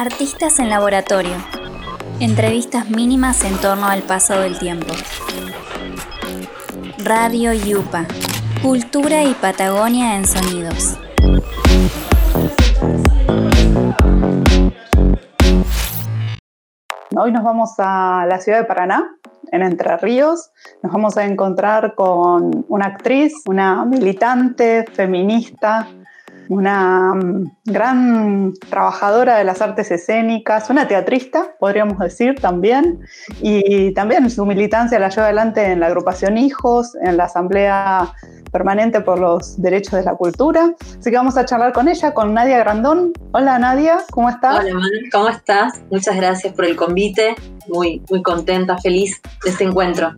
Artistas en laboratorio. Entrevistas mínimas en torno al paso del tiempo. Radio Yupa. Cultura y Patagonia en sonidos. Hoy nos vamos a la ciudad de Paraná, en Entre Ríos. Nos vamos a encontrar con una actriz, una militante feminista, una mm, gran trabajadora de las artes escénicas, una teatrista, podríamos decir también, y también su militancia la lleva adelante en la agrupación Hijos, en la Asamblea Permanente por los Derechos de la Cultura. Así que vamos a charlar con ella, con Nadia Grandón. Hola Nadia, ¿cómo estás? Hola ¿cómo estás? Muchas gracias por el convite, muy, muy contenta, feliz de este encuentro.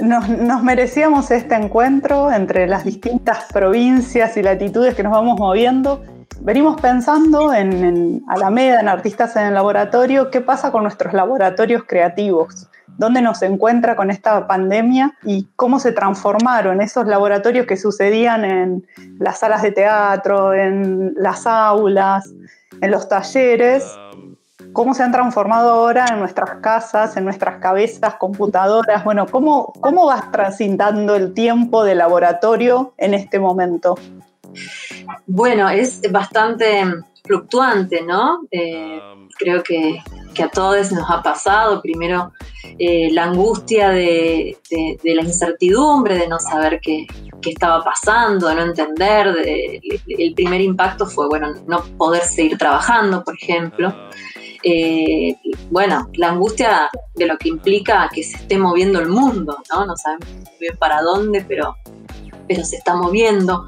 Nos, merecíamos este encuentro entre las distintas provincias y latitudes que nos vamos moviendo. Venimos pensando en, en Alameda, en Artistas en el Laboratorio, qué pasa con nuestros laboratorios creativos, dónde nos encuentra con esta pandemia y cómo se transformaron esos laboratorios que sucedían en las salas de teatro, en las aulas, en los talleres cómo se han transformado ahora en nuestras casas, en nuestras cabezas, computadoras. Bueno, ¿cómo, cómo vas transitando el tiempo de laboratorio en este momento? Bueno, es bastante fluctuante, ¿no? Eh, creo que, a todos nos ha pasado. Primero, eh, la angustia de, la incertidumbre, de no saber qué, estaba pasando, de no entender. el primer impacto fue, bueno, no poder seguir trabajando, por ejemplo. Eh, bueno, la angustia de lo que implica que se esté moviendo el mundo, ¿no? No sabemos bien para dónde, pero, pero se está moviendo.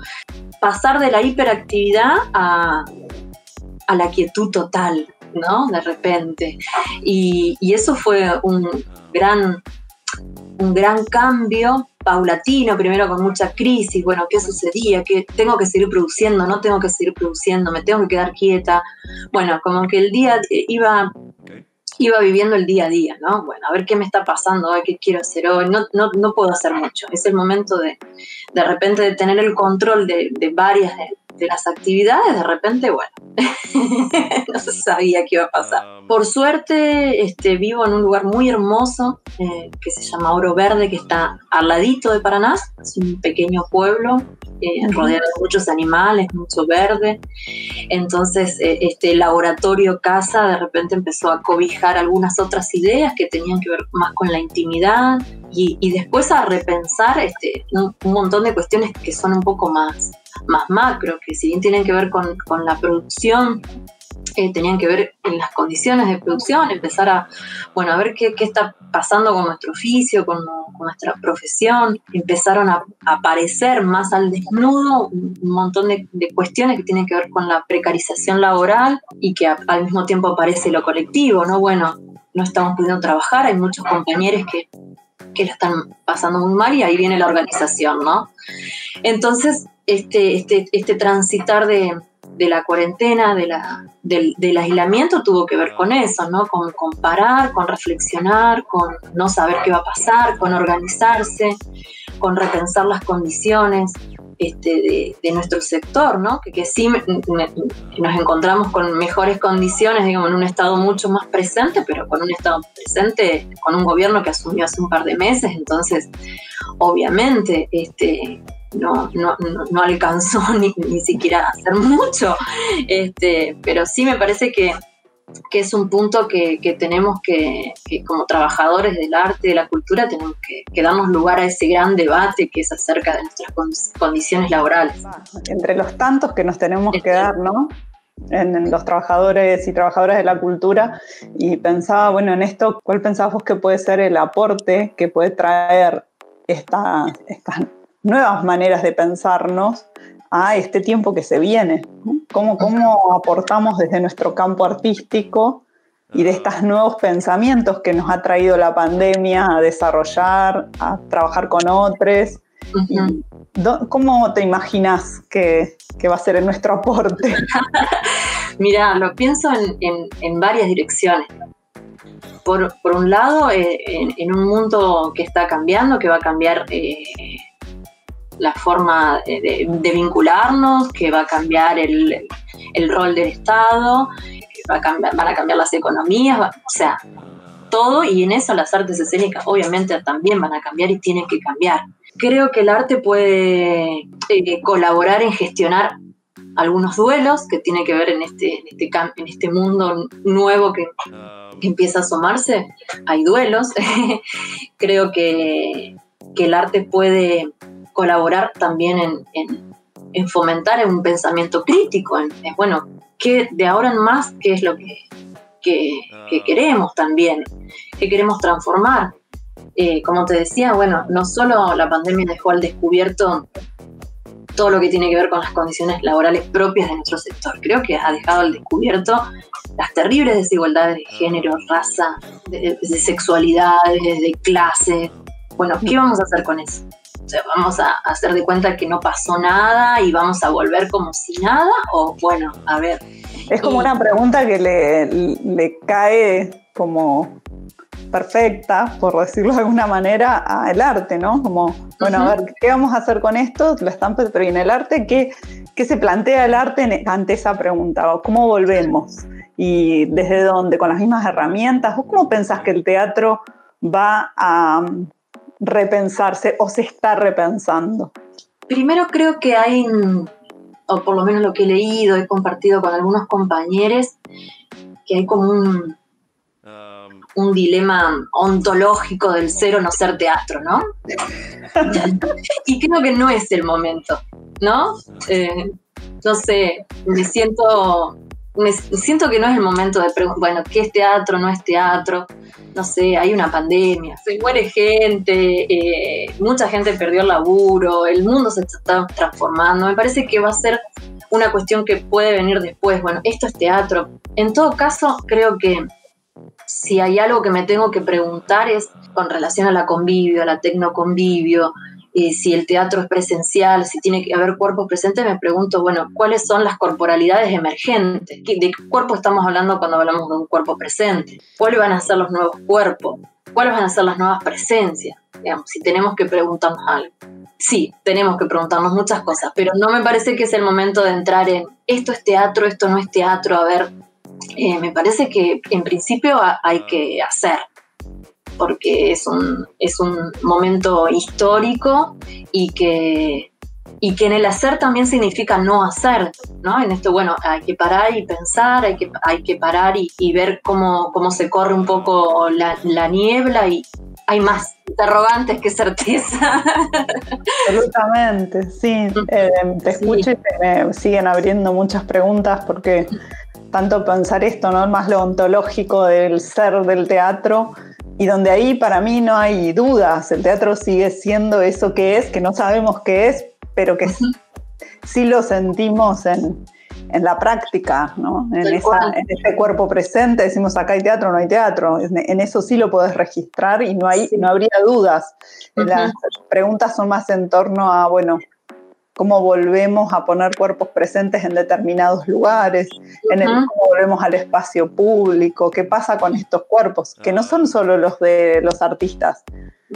Pasar de la hiperactividad a, la quietud total, ¿no? De repente. Y, y eso fue un gran, un gran cambio paulatino, primero con mucha crisis, bueno, ¿qué sucedía? que tengo que seguir produciendo? ¿No tengo que seguir produciendo? ¿Me tengo que quedar quieta? Bueno, como que el día iba, iba viviendo el día a día, ¿no? Bueno, a ver qué me está pasando hoy, qué quiero hacer hoy, no, no, no puedo hacer mucho. Es el momento de, de repente, de tener el control de, de varias de las actividades, de repente, bueno, no se sabía qué iba a pasar. Ah, Por suerte, este, vivo en un lugar muy hermoso eh, que se llama Oro Verde, que está al ladito de Paraná, es un pequeño pueblo eh, rodeado de muchos animales, mucho verde. Entonces, eh, este laboratorio casa de repente empezó a cobijar algunas otras ideas que tenían que ver más con la intimidad y, después a repensar este, un montón de cuestiones que son un poco más más macro, que si bien tienen que ver con, la producción, eh, tenían que ver en las condiciones de producción, empezar a, bueno, a ver qué, está pasando con nuestro oficio, con, nuestra profesión. Empezaron a, aparecer más al desnudo un montón de, cuestiones que tienen que ver con la precarización laboral y que al mismo tiempo aparece lo colectivo, ¿no? Bueno, no estamos pudiendo trabajar, hay muchos compañeros que, que lo están pasando muy mal y ahí viene la organización, ¿no? Entonces, este, este, este transitar de, la cuarentena, de la, del, aislamiento, tuvo que ver con eso, ¿no? Con comparar, con reflexionar, con no saber qué va a pasar, con organizarse, con repensar las condiciones este, de, nuestro sector, ¿no? Que, sí nos encontramos con mejores condiciones, digamos, en un estado mucho más presente, pero con un estado presente, con un gobierno que asumió hace un par de meses, entonces, obviamente, este, no, no, no, alcanzó ni, ni, siquiera hacer mucho, este, pero sí me parece que, es un punto que, tenemos que, como trabajadores del arte, de la cultura, tenemos que, darnos lugar a ese gran debate que es acerca de nuestras condiciones laborales. Entre los tantos que nos tenemos que dar, ¿no? En, los trabajadores y trabajadoras de la cultura y pensaba, bueno, en esto, ¿cuál pensabas vos que puede ser el aporte que puede traer esta, esta nuevas maneras de pensarnos a este tiempo que se viene. ¿Cómo, cómo aportamos desde nuestro campo artístico y de estos nuevos pensamientos que nos ha traído la pandemia a desarrollar, a trabajar con otros? ¿Cómo te imaginas que, va a ser nuestro aporte? Mira, lo pienso en, varias direcciones. Por, un lado, eh, en, un mundo que está cambiando, que va a cambiar eh, la forma de, vincularnos, que va a cambiar el, rol del Estado, van a cambiar las economías, o sea, todo y en eso las artes escénicas obviamente también van a cambiar y tienen que cambiar. Creo que el arte puede eh, colaborar en gestionar algunos duelos que tiene que ver en este, en este, en este mundo nuevo que, empieza a asomarse. Hay duelos. Creo que, el arte puede colaborar también en, fomentar un pensamiento crítico, en, bueno, que de ahora en más, qué es lo que, que queremos también, que queremos transformar. Eh, como te decía, bueno, no solo la pandemia dejó al descubierto todo lo que tiene que ver con las condiciones laborales propias de nuestro sector. Creo que ha dejado al descubierto las terribles desigualdades de género, raza, de, sexualidades, de clase. Bueno, ¿qué vamos a hacer con eso? O sea, ¿Vamos a hacer de cuenta que no pasó nada y vamos a volver como si nada? O bueno, a ver. Es como una pregunta que le, le cae como perfecta, por decirlo de alguna manera, al arte, ¿no? Como, bueno, a ver, ¿qué vamos a hacer con esto? Lo están, pero en el arte, ¿qué, ¿qué se plantea el arte ante esa pregunta? ¿Cómo volvemos? ¿Y desde dónde? ¿Con las mismas herramientas? ¿O cómo pensás que el teatro va a repensarse o se está repensando? Primero creo que hay, o por lo menos lo que he leído, he compartido con algunos compañeros, que hay como un, un dilema ontológico del ser o no ser teatro, ¿no? y creo que no es el momento, ¿no? Eh, no sé, me siento, me siento que no es el momento de preguntar, bueno, ¿qué es teatro? ¿No es teatro? No sé, hay una pandemia, se muere gente, eh, mucha gente perdió el laburo, el mundo se está transformando, me parece que va a ser una cuestión que puede venir después, bueno, esto es teatro. En todo caso, creo que si hay algo que me tengo que preguntar es con relación a la convivio, a la tecnoconvivio, y si el teatro es presencial, si tiene que haber cuerpos presentes, me pregunto, bueno, ¿cuáles son las corporalidades emergentes? ¿De qué cuerpo estamos hablando cuando hablamos de un cuerpo presente? ¿Cuáles van a ser los nuevos cuerpos? ¿Cuáles van a ser las nuevas presencias? Digamos, si tenemos que preguntarnos algo. Sí, tenemos que preguntarnos muchas cosas, pero no me parece que es el momento de entrar en esto es teatro, esto no es teatro, a ver, eh, me parece que en principio hay que hacer, porque es un, es un momento histórico y que, y que en el hacer también significa no hacer, ¿no? En esto, bueno, hay que parar y pensar, hay que, hay que parar y, ver cómo, cómo, se corre un poco la, la niebla y hay más interrogantes que certeza. Absolutamente, sí. Eh, te escucho y me siguen abriendo muchas preguntas porque tanto pensar esto, ¿no? Más lo ontológico del ser del teatro, y donde ahí para mí no hay dudas, el teatro sigue siendo eso que es, que no sabemos qué es, pero que sí, lo sentimos en, la práctica, ¿no? En, ese cuerpo presente, decimos acá hay teatro, no hay teatro, en, eso sí lo puedes registrar y no, hay, no habría dudas. Las preguntas son más en torno a, bueno, cómo volvemos a poner cuerpos presentes en determinados lugares, en el, cómo volvemos al espacio público, qué pasa con estos cuerpos, que no son solo los de los artistas,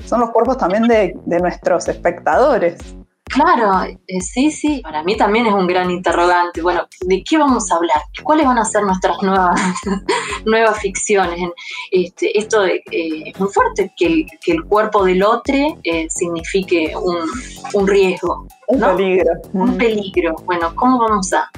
son los cuerpos también de, de nuestros espectadores. Claro, eh, sí, sí, para mí también es un gran interrogante. Bueno, ¿de qué vamos a hablar? ¿Cuáles van a ser nuestras nuevas, nuevas ficciones? Este, esto eh, es muy fuerte, que el, cuerpo del otro eh, signifique un, riesgo. Un peligro. Un peligro. Bueno, ¿cómo vamos a,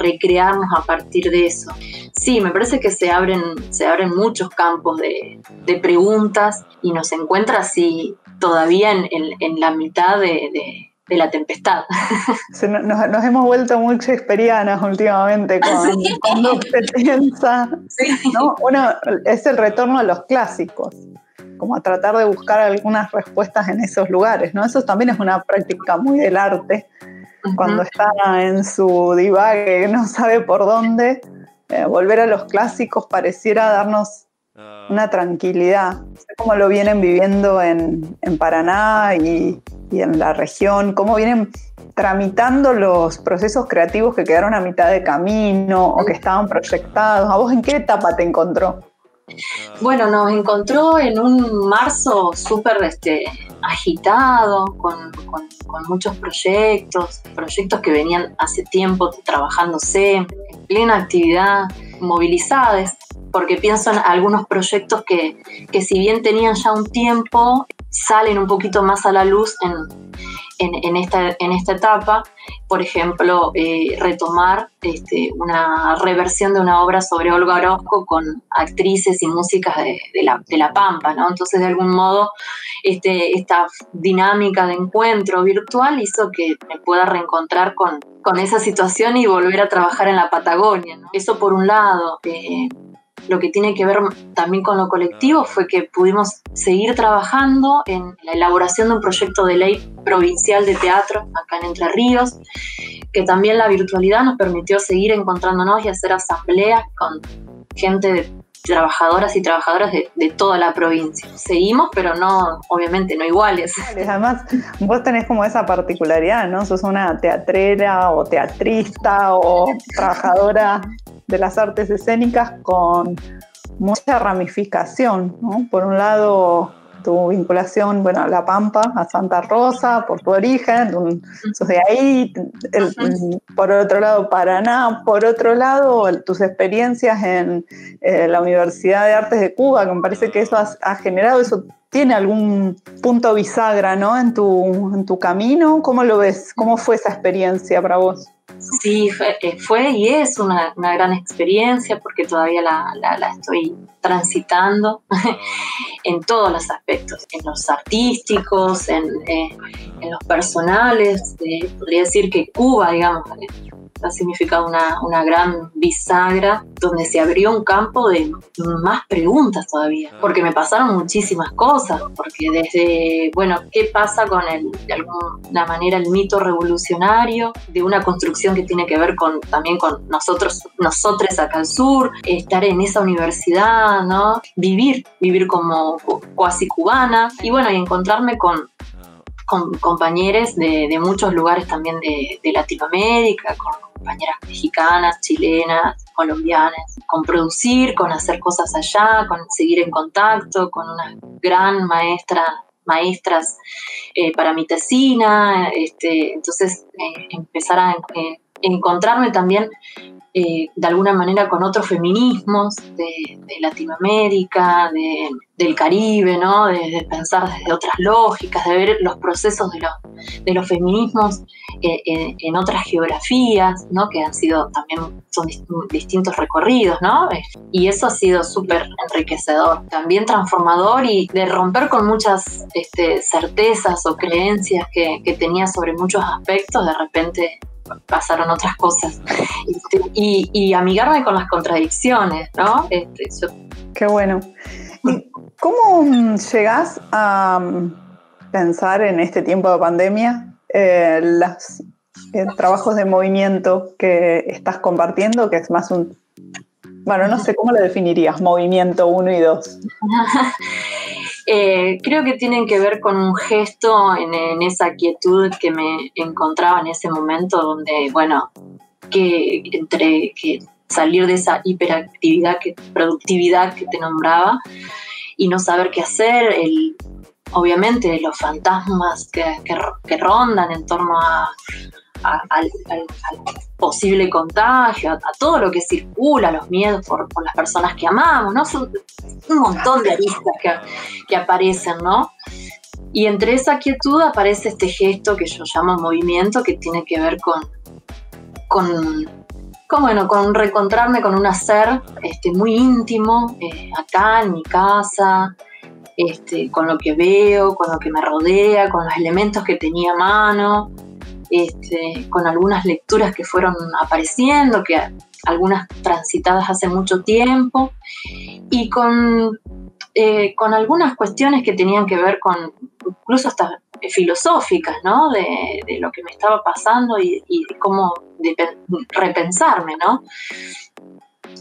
recrearnos a partir de eso? Sí, me parece que se abren, se abren muchos campos de, de preguntas y nos encuentra así todavía en, la mitad de, la tempestad. Nos, hemos vuelto muy shakespearianas últimamente con, cuando se piensa. Bueno, es el retorno a los clásicos, como a tratar de buscar algunas respuestas en esos lugares. ¿no? Eso también es una práctica muy del arte. Cuando está en su divague, no sabe por dónde, eh, volver a los clásicos pareciera darnos una tranquilidad. Sé cómo lo vienen viviendo en, Paraná y, en la región, cómo vienen tramitando los procesos creativos que quedaron a mitad de camino o que estaban proyectados. ¿A vos en qué etapa te encontró? Bueno, nos encontró en un marzo súper este, agitado, con, muchos proyectos, proyectos que venían hace tiempo trabajándose, en plena actividad, movilizadas, porque pienso en algunos proyectos que, que si bien tenían ya un tiempo, salen un poquito más a la luz en, en, esta, en esta etapa, por ejemplo, eh, retomar este, una reversión de una obra sobre Olga Orozco con actrices y músicas de, la, de la, Pampa, ¿no? Entonces, de algún modo, este, esta dinámica de encuentro virtual hizo que me pueda reencontrar con, con esa situación y volver a trabajar en la Patagonia. Eso por un lado. Eh, lo que tiene que ver también con lo colectivo fue que pudimos seguir trabajando en la elaboración de un proyecto de ley provincial de teatro acá en Entre Ríos, que también la virtualidad nos permitió seguir encontrándonos y hacer asambleas con gente de trabajadoras y trabajadoras de, toda la provincia. Seguimos, pero no, obviamente, no iguales. Además, vos tenés como esa particularidad, ¿no? Sos una teatrera o teatrista o trabajadora de las artes escénicas con mucha ramificación, ¿no? Por un lado, tu vinculación, bueno, a La Pampa, a Santa Rosa, por tu origen, sos de ahí, por otro lado Paraná, por otro lado tus experiencias en eh, la Universidad de Artes de Cuba, que me parece que eso ha, generado, eso tiene algún punto bisagra, ¿no? En tu, en tu camino, ¿cómo lo ves? ¿Cómo fue esa experiencia para vos? Sí, eh, fue, y es una, gran experiencia porque todavía la, estoy transitando en todos los aspectos, en los artísticos, en, eh, los personales. Eh, podría decir que Cuba, digamos, ha significado una, una, gran bisagra donde se abrió un campo de más preguntas todavía, porque me pasaron muchísimas cosas, porque desde, bueno, ¿qué pasa con el, de alguna manera el mito revolucionario de una construcción que tiene que ver con también con nosotros, nosotros acá al sur, estar en esa universidad, ¿no? Vivir, vivir como cuasi cubana y bueno, y encontrarme con con compañeros de, de, muchos lugares también de, de, Latinoamérica, con compañeras mexicanas, chilenas, colombianas, con producir, con hacer cosas allá, con seguir en contacto, con una gran maestra maestras eh, para mi tesina, este, entonces eh, empezar a eh, encontrarme también de alguna manera con otros feminismos de, Latinoamérica, del Caribe, ¿no? De, pensar desde otras lógicas, de ver los procesos de, de los feminismos eh, en, otras geografías, ¿no? Que han sido también, son distintos recorridos, ¿no? Y eso ha sido súper enriquecedor, también transformador y de romper con muchas este, certezas o creencias que, que tenía sobre muchos aspectos, de repente pasaron otras cosas. Este, y, amigarme con las contradicciones, ¿no? Este, Qué bueno. ¿Y cómo llegás a mm, pensar en este tiempo de pandemia eh, los eh, trabajos de movimiento que estás compartiendo, que es más un... Bueno, no sé cómo lo definirías, movimiento 1 y 2. Eh, creo que tienen que ver con un gesto en, esa quietud que me encontraba en ese momento donde, bueno, que entre que salir de esa hiperactividad, que, productividad que te nombraba y no saber qué hacer, el, obviamente los fantasmas que, que rondan en torno a, al, posible contagio, a, todo lo que circula, los miedos por, las personas que amamos, ¿no? Son un montón de aristas que, que aparecen, ¿no? Y entre esa quietud aparece este gesto que yo llamo movimiento, que tiene que ver con, con, con bueno, con reencontrarme con un hacer este, muy íntimo, eh, acá en mi casa, este, con lo que veo, con lo que me rodea, con los elementos que tenía a mano, este, con algunas lecturas que fueron apareciendo, que algunas transitadas hace mucho tiempo, y con, eh, con algunas cuestiones que tenían que ver con, incluso hasta filosóficas, ¿no? De, lo que me estaba pasando y, cómo repensarme, ¿no?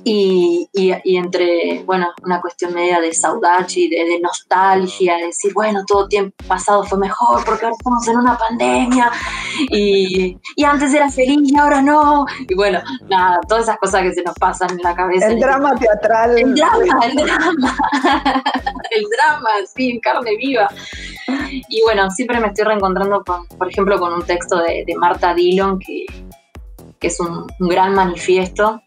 y, entre, bueno, una cuestión media de saudade, de, de nostalgia, de decir, bueno, todo tiempo pasado fue mejor porque ahora estamos en una pandemia y, antes era feliz y ahora no. Y bueno, nada, todas esas cosas que se nos pasan en la cabeza. El drama teatral. El drama, el drama. el drama, sí, en carne viva. Y bueno, siempre me estoy reencontrando, con, por ejemplo, con un texto de, Marta Dillon que, es un, un gran manifiesto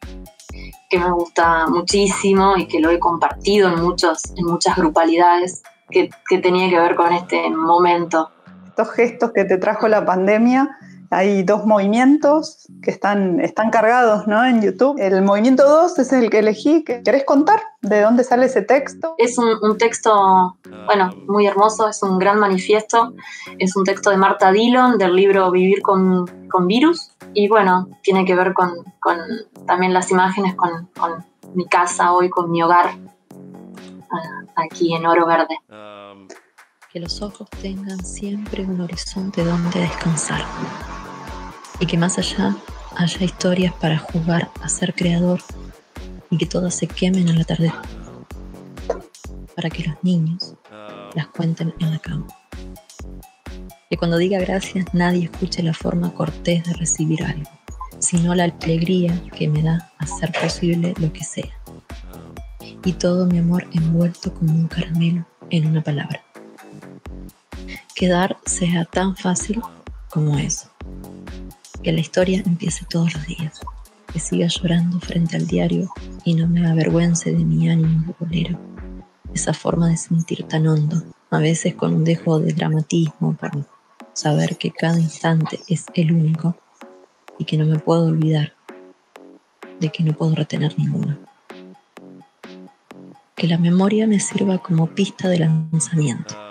que me gusta muchísimo y que lo he compartido en, muchos, en muchas grupalidades que, que tenía que ver con este momento. Estos gestos que te trajo la pandemia, hay dos movimientos que están, están cargados ¿no? en YouTube. El movimiento 2 es el que elegí. ¿Querés contar de dónde sale ese texto? Es un, un, texto, bueno, muy hermoso, es un gran manifiesto. Es un texto de Marta Dillon del libro Vivir con, con Virus. Y bueno, tiene que ver con, con también las imágenes, con, con, mi casa hoy, con mi hogar, aquí en Oro Verde. Que los ojos tengan siempre un horizonte donde descansar y que más allá haya historias para jugar a ser creador y que todas se quemen a la tarde para que los niños las cuenten en la cama. Que cuando diga gracias nadie escuche la forma cortés de recibir algo, sino la alegría que me da hacer posible lo que sea. Y todo mi amor envuelto como un caramelo en una palabra. Que dar sea tan fácil como eso. Que la historia empiece todos los días, que siga llorando frente al diario y no me avergüence de mi ánimo de esa forma de sentir tan hondo, a veces con un dejo de dramatismo para saber que cada instante es el único y que no me puedo olvidar de que no puedo retener ninguno. Que la memoria me sirva como pista de lanzamiento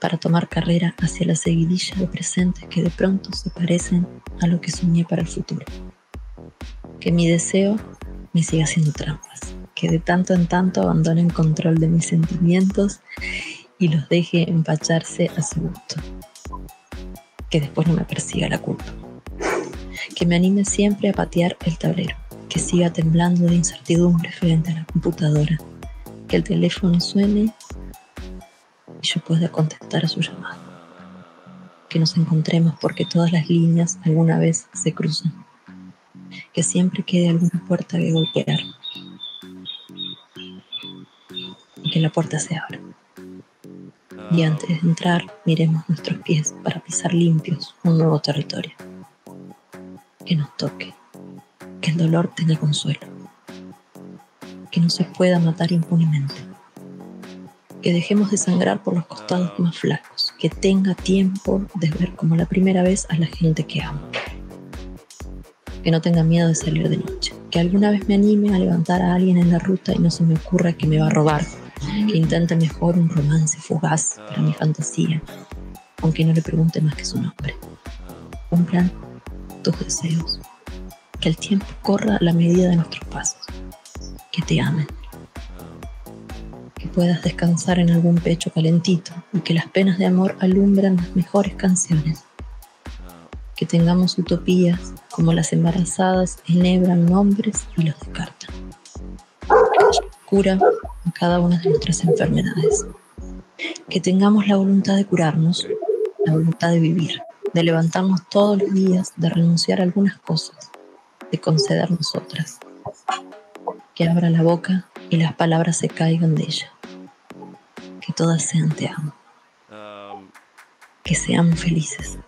para tomar carrera hacia la seguidilla de presentes que de pronto se parecen a lo que soñé para el futuro. Que mi deseo me siga haciendo trampas, que de tanto en tanto abandone el control de mis sentimientos y los deje empacharse a su gusto. Que después no me persiga la culpa. Que me anime siempre a patear el tablero, que siga temblando de incertidumbre frente a la computadora, que el teléfono suene y yo pueda contestar a su llamado. Que nos encontremos porque todas las líneas alguna vez se cruzan. Que siempre quede alguna puerta que golpear. Y que la puerta se abra. Y antes de entrar, miremos nuestros pies para pisar limpios un nuevo territorio. Que nos toque. Que el dolor tenga consuelo. Que no se pueda matar impunemente que dejemos de sangrar por los costados más flacos, que tenga tiempo de ver como la primera vez a la gente que amo, que no tenga miedo de salir de noche, que alguna vez me anime a levantar a alguien en la ruta y no se me ocurra que me va a robar, que intente mejor un romance fugaz para mi fantasía, aunque no le pregunte más que su nombre. Cumplan tus deseos, que el tiempo corra a la medida de nuestros pasos, que te amen puedas descansar en algún pecho calentito y que las penas de amor alumbran las mejores canciones. Que tengamos utopías como las embarazadas enhebran nombres y los descartan. Cura a cada una de nuestras enfermedades. Que tengamos la voluntad de curarnos, la voluntad de vivir, de levantarnos todos los días, de renunciar a algunas cosas, de concedernos otras. Que abra la boca y las palabras se caigan de ella. Que todas sean te amo. Que seamos felices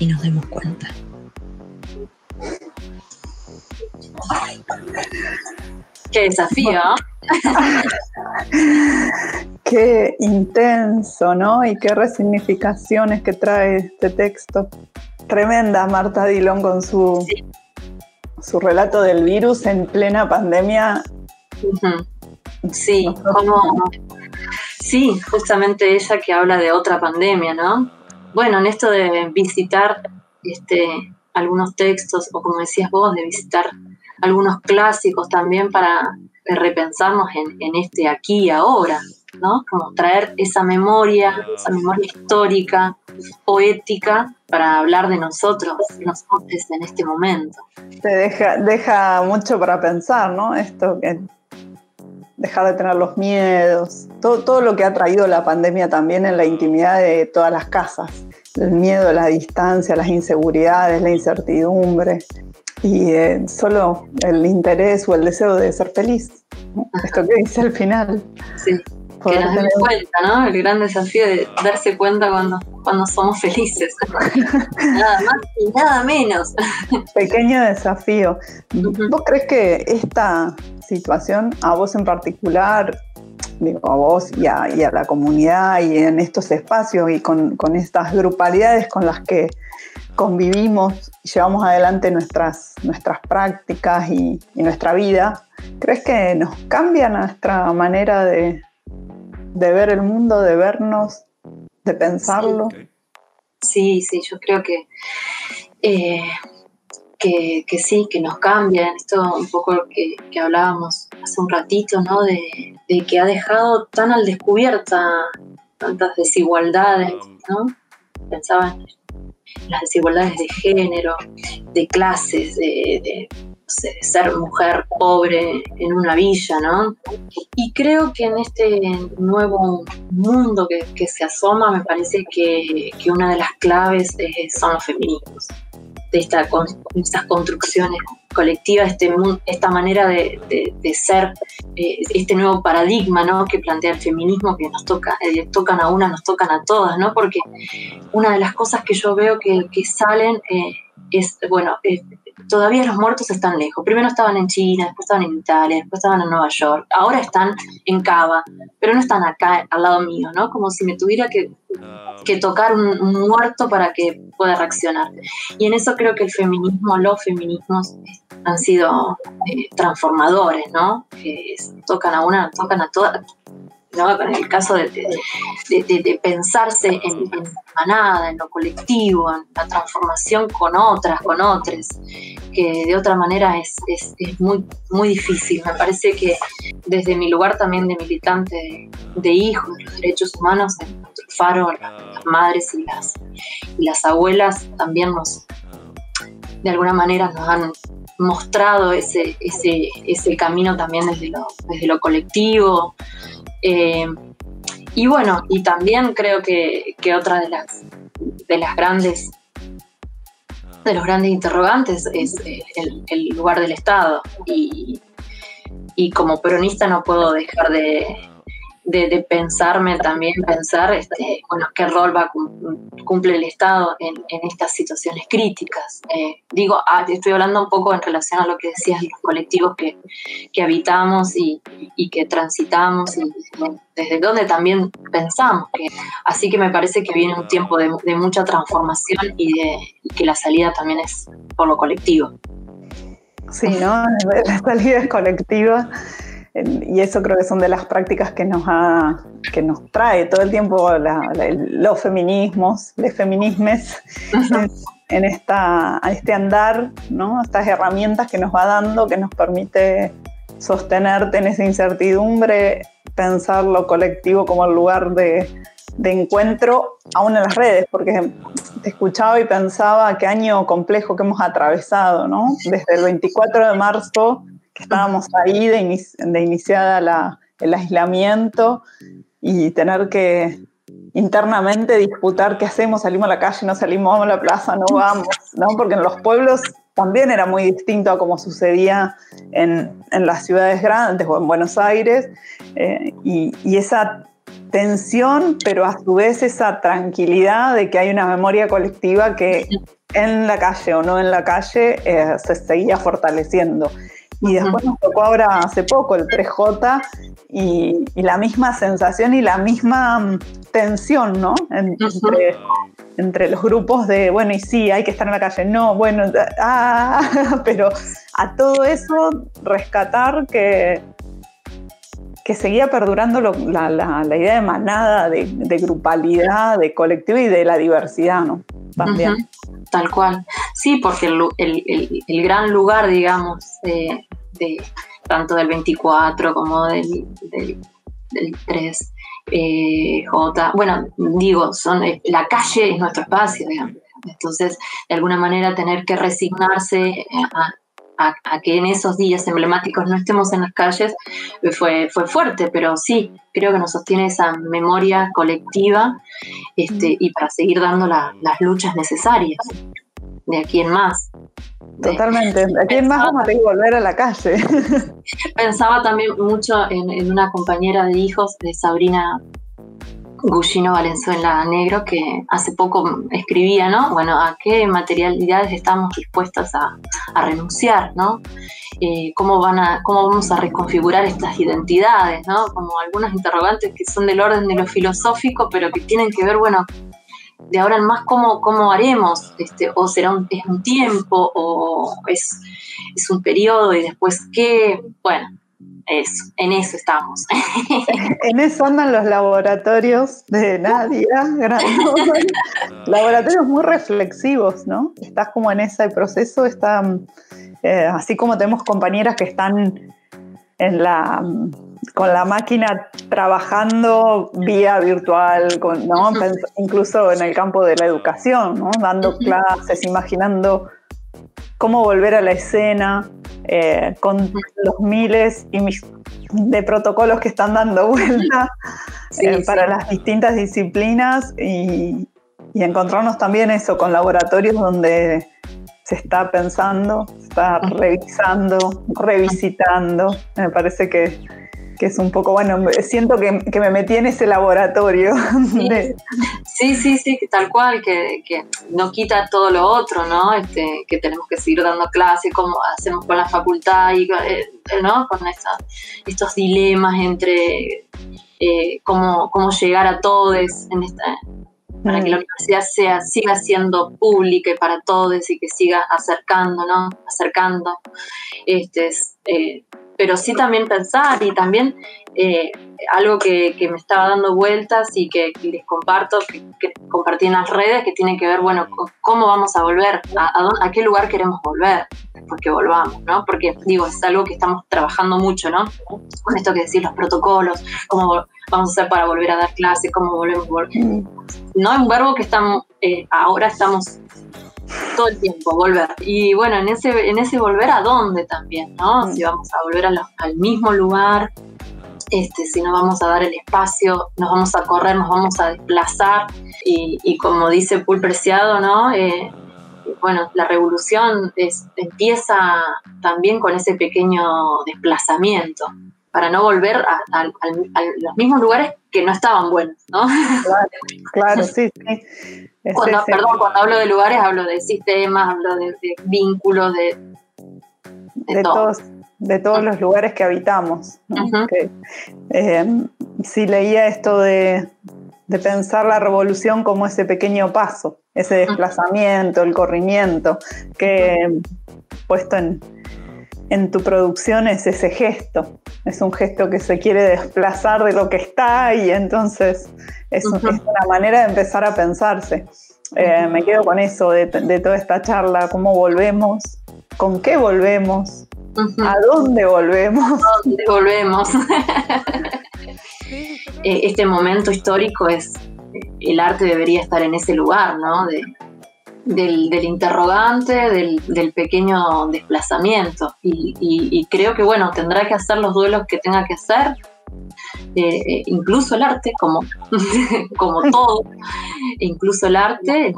y nos demos cuenta. Qué desafío. qué intenso, ¿no? Y qué resignificaciones que trae este texto. Tremenda Marta Dillon con su, su relato del virus en plena pandemia Sí, como, sí, justamente ella que habla de otra pandemia, ¿no? Bueno, en esto de visitar este, algunos textos, o como decías vos, de visitar algunos clásicos también para repensarnos en, en este aquí y ahora, ¿no? Como traer esa memoria, esa memoria histórica poética para hablar de nosotros, nosotros en este momento. Te deja, deja mucho para pensar, ¿no? Esto que dejar de tener los miedos, todo, todo lo que ha traído la pandemia también en la intimidad de todas las casas, el miedo, la distancia, las inseguridades, la incertidumbre. Y eh, solo el interés o el deseo de ser feliz. Esto que dice al final. Sí que nos demos cuenta, ¿no? El gran desafío de darse cuenta cuando, cuando somos felices. nada más y nada menos. Pequeño desafío. ¿Vos crees que esta situación, a vos en particular, digo, a vos y a, la comunidad y en estos espacios y con, estas grupalidades con las que convivimos y llevamos adelante nuestras, nuestras prácticas y, y nuestra vida, ¿crees que nos cambia nuestra manera de, de ver el mundo, de vernos, de pensarlo. Sí, sí, yo creo eh, que, que, sí, que nos cambia. Esto un poco lo que, hablábamos hace un ratito, ¿no? De, que ha dejado tan al descubierta tantas desigualdades, ¿no? Pensaba en las desigualdades de género, de clases, de ser mujer pobre en una villa, ¿no? Y creo que en este nuevo mundo que, se asoma, me parece que, una de las claves eh, son los feminismos, de esta, estas construcciones colectivas, este, esta manera de, ser, eh, este nuevo paradigma ¿no? que plantea el feminismo, que nos toca, eh, tocan a una, nos tocan a todas, ¿no? Porque una de las cosas que yo veo que, salen es, bueno, todavía los muertos están lejos. Primero estaban en China, después estaban en Italia, después estaban en Nueva York, ahora están en Cava, pero no están acá al lado mío, ¿no? Como si me tuviera que, tocar un, muerto para que pueda reaccionar. Y en eso creo que el feminismo, los feminismos han sido eh, transformadores, ¿no? Que tocan a una, tocan a todas, en el caso de, pensarse en, manada, en lo colectivo, en la transformación con otras, con otros, que de otra manera es, muy, muy difícil. Me parece que desde mi lugar también de militante de, hijos, de los derechos humanos, en nuestro faro, las, madres y las, las abuelas también nos, de alguna manera nos han mostrado ese, ese, ese camino también desde lo, desde lo colectivo, eh, y bueno, y también creo que, otra de las, de las grandes de los grandes interrogantes es eh, el, lugar del Estado. Y, y como peronista no puedo dejar de, de, pensarme también, pensar este, bueno, qué rol va cumple el Estado en, estas situaciones críticas. Eh, digo, ah, estoy hablando un poco en relación a lo que decías, los colectivos que, habitamos y, que transitamos y desde donde también pensamos. así que me parece que viene un tiempo de, mucha transformación y, de, y que la salida también es por lo colectivo. Sí, ¿no? La salida es colectiva y eso creo que son de las prácticas que nos, ha, que nos trae todo el tiempo los feminismos, los feminismes, en, esta, este andar, ¿no? estas herramientas que nos va dando, que nos permite sostenerte en esa incertidumbre, pensar lo colectivo como el lugar de, de encuentro, aún en las redes, porque te escuchaba y pensaba qué año complejo que hemos atravesado, ¿no? Desde el 24 de marzo estábamos ahí de, de iniciada el aislamiento y tener que internamente disputar qué hacemos, salimos a la calle, no salimos, vamos a la plaza, no vamos, ¿no? porque en los pueblos también era muy distinto a como sucedía en, en las ciudades grandes o en Buenos Aires, eh, y, y, esa tensión, pero a su vez esa tranquilidad de que hay una memoria colectiva que en la calle o no en la calle eh, se seguía fortaleciendo. Y después nos tocó ahora hace poco el 3J y, la misma sensación y la misma mm, tensión, ¿no? Entre, los grupos de, bueno, y sí, hay que estar en la calle, no, bueno, ah, pero a todo eso rescatar que, que seguía perdurando la, idea de manada, de, grupalidad, de colectivo y de la diversidad, ¿no? También. Tal cual. Sí, porque el, gran lugar, digamos, de, tanto del 24 como del, del, 3 eh. Bueno, digo, son eh, la calle es nuestro espacio, digamos. Entonces, de alguna manera, tener que resignarse a, que en esos días emblemáticos no estemos en las calles fue, fue fuerte, pero sí, creo que nos sostiene esa memoria colectiva este, y para seguir dando las luchas necesarias de aquí en más. Totalmente. ¿A quién más vamos a volver a la calle? Pensaba también mucho en, una compañera de hijos de Sabrina Gugino Valenzuela Negro, que hace poco escribía, ¿no? Bueno, ¿a qué materialidades estamos dispuestas a, renunciar, ¿no? Eh, ¿cómo, van a, ¿Cómo vamos a reconfigurar estas identidades, ¿no? Como algunos interrogantes que son del orden de lo filosófico, pero que tienen que ver, bueno, de ahora en más cómo, cómo haremos, este, o será un, es un tiempo, o es, es un periodo, y después qué, bueno, eso, en eso estamos. en eso andan los laboratorios de Nadia, laboratorios muy reflexivos, ¿no? Estás como en ese proceso, están, eh, así como tenemos compañeras que están en la con la máquina trabajando vía virtual, con, ¿no? incluso en el campo de la educación, ¿no? dando clases, imaginando cómo volver a la escena, eh, con los miles de protocolos que están dando vuelta eh, para las distintas disciplinas y, y, encontrarnos también eso con laboratorios donde se está pensando, se está revisando, revisitando. Me parece que que es un poco, bueno, siento que, me metí en ese laboratorio. Sí, sí, sí, tal cual, que, no quita todo lo otro, ¿no? Este, que tenemos que seguir dando clases, como hacemos con la facultad, y, eh, ¿no? Con estos dilemas entre eh, cómo, cómo, llegar a todos en esta, para que la mm. universidad sea, siga siendo pública y para todos y que siga acercando, ¿no? Acercando. Este, eh, pero sí también pensar y también eh, algo que, me estaba dando vueltas y que, les comparto, que, compartí en las redes, que tiene que ver, bueno, cómo vamos a volver, a, qué lugar queremos volver después que volvamos, ¿no? Porque, digo, es algo que estamos trabajando mucho, ¿no? Con esto que decir, los protocolos, cómo vamos a hacer para volver a dar clases, cómo volvemos a volver. Mm. No es un verbo que estamos, eh, ahora estamos todo el tiempo, volver. Y bueno, en ese, en ese volver a dónde también, ¿no? Mm. Si vamos a volver al mismo lugar, este, si nos vamos a dar el espacio, nos vamos a correr, nos vamos a desplazar. Y, como dice Pul Preciado, ¿no? Eh, bueno, la revolución empieza también con ese pequeño desplazamiento para no volver a, los mismos lugares que no estaban buenos, ¿no? Claro, sí, sí. Cuando, perdón, cuando hablo de lugares hablo de sistemas, hablo de, vínculos, de, de, todos, de todos los lugares que habitamos. Eh, si leía esto de, pensar la revolución como ese pequeño paso, ese desplazamiento, el corrimiento, que puesto en, en tu producción es ese gesto. Es un gesto que se quiere desplazar de lo que está y entonces es, una manera de empezar a pensarse. Eh, me quedo con eso de, toda esta charla, cómo volvemos, con qué volvemos, a dónde volvemos. ¿A dónde volvemos? Eh, este momento histórico es, el arte debería estar en ese lugar, ¿no? Del, interrogante, del, pequeño desplazamiento. Y, creo que, bueno, tendrá que hacer los duelos que tenga que hacer, eh, eh, incluso el arte, como, como todo, incluso el arte,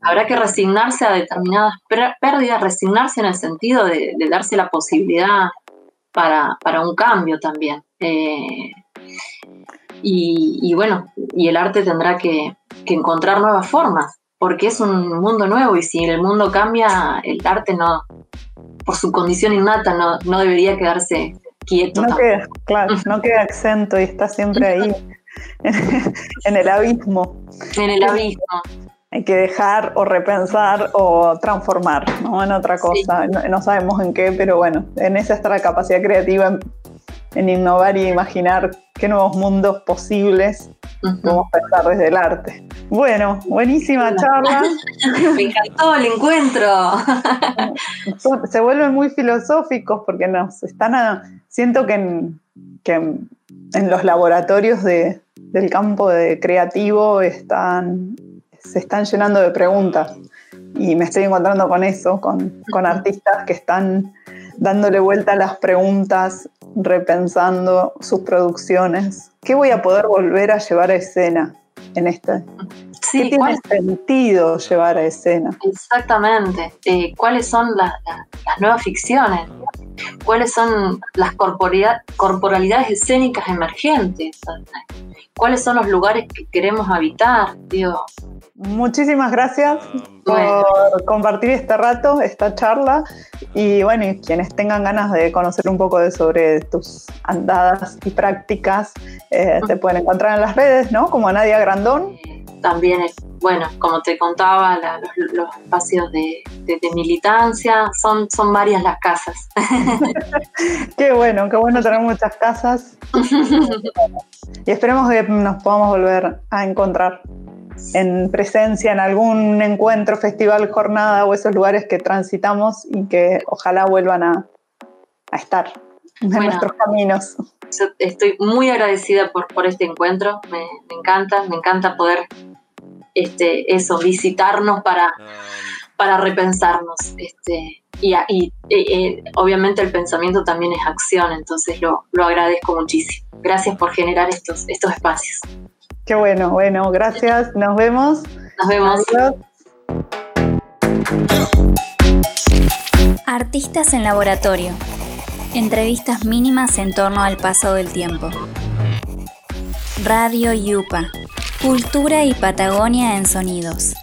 habrá que resignarse a determinadas pérdidas, resignarse en el sentido de, darse la posibilidad para, un cambio también. Eh, y, bueno, y el arte tendrá que encontrar nuevas formas porque es un mundo nuevo y si el mundo cambia, el arte no, por su condición innata, no, no debería quedarse quieto. No queda, claro, no queda exento y está siempre ahí, en el abismo. En el abismo. Hay que dejar o repensar o transformar, ¿no? En otra cosa. No, sabemos en qué, pero bueno, en esa está la capacidad creativa en innovar y imaginar qué nuevos mundos posibles podemos pensar desde el arte. Bueno, buenísima charla. Me encantó el encuentro. Se vuelven muy filosóficos porque nos están a, siento que, en los laboratorios del campo de creativo están, se están llenando de preguntas y me estoy encontrando con eso, con, con artistas que están dándole vuelta a las preguntas, repensando sus producciones. ¿Qué voy a poder volver a llevar a escena en este? ¿Qué tiene sentido llevar a escena? Exactamente. Eh, ¿Cuáles son las, nuevas ficciones? ¿Cuáles son las corporalidades escénicas emergentes? ¿Cuáles son los lugares que queremos habitar? Digo, Muchísimas gracias por compartir este rato, esta charla. Y bueno, y quienes tengan ganas de conocer un poco de sobre tus andadas y prácticas, eh, te pueden encontrar en las redes, ¿no? Como Nadia Grandón. También, bueno, como te contaba, los, espacios de, militancia, son, son varias las casas. qué bueno, qué bueno tener muchas casas. y esperemos que nos podamos volver a encontrar en presencia en algún encuentro, festival, jornada o esos lugares que transitamos y que ojalá vuelvan a, estar en nuestros caminos. Estoy muy agradecida por, por este encuentro, me, encanta, me encanta poder este, eso, visitarnos para, para repensarnos. Este, y, y, obviamente el pensamiento también es acción, entonces lo, lo agradezco muchísimo. Gracias por generar estos, estos espacios. Qué bueno, bueno, gracias, nos vemos. Nos vemos. Artistas en laboratorio. Entrevistas mínimas en torno al paso del tiempo. Radio Yupa. Cultura y Patagonia en sonidos.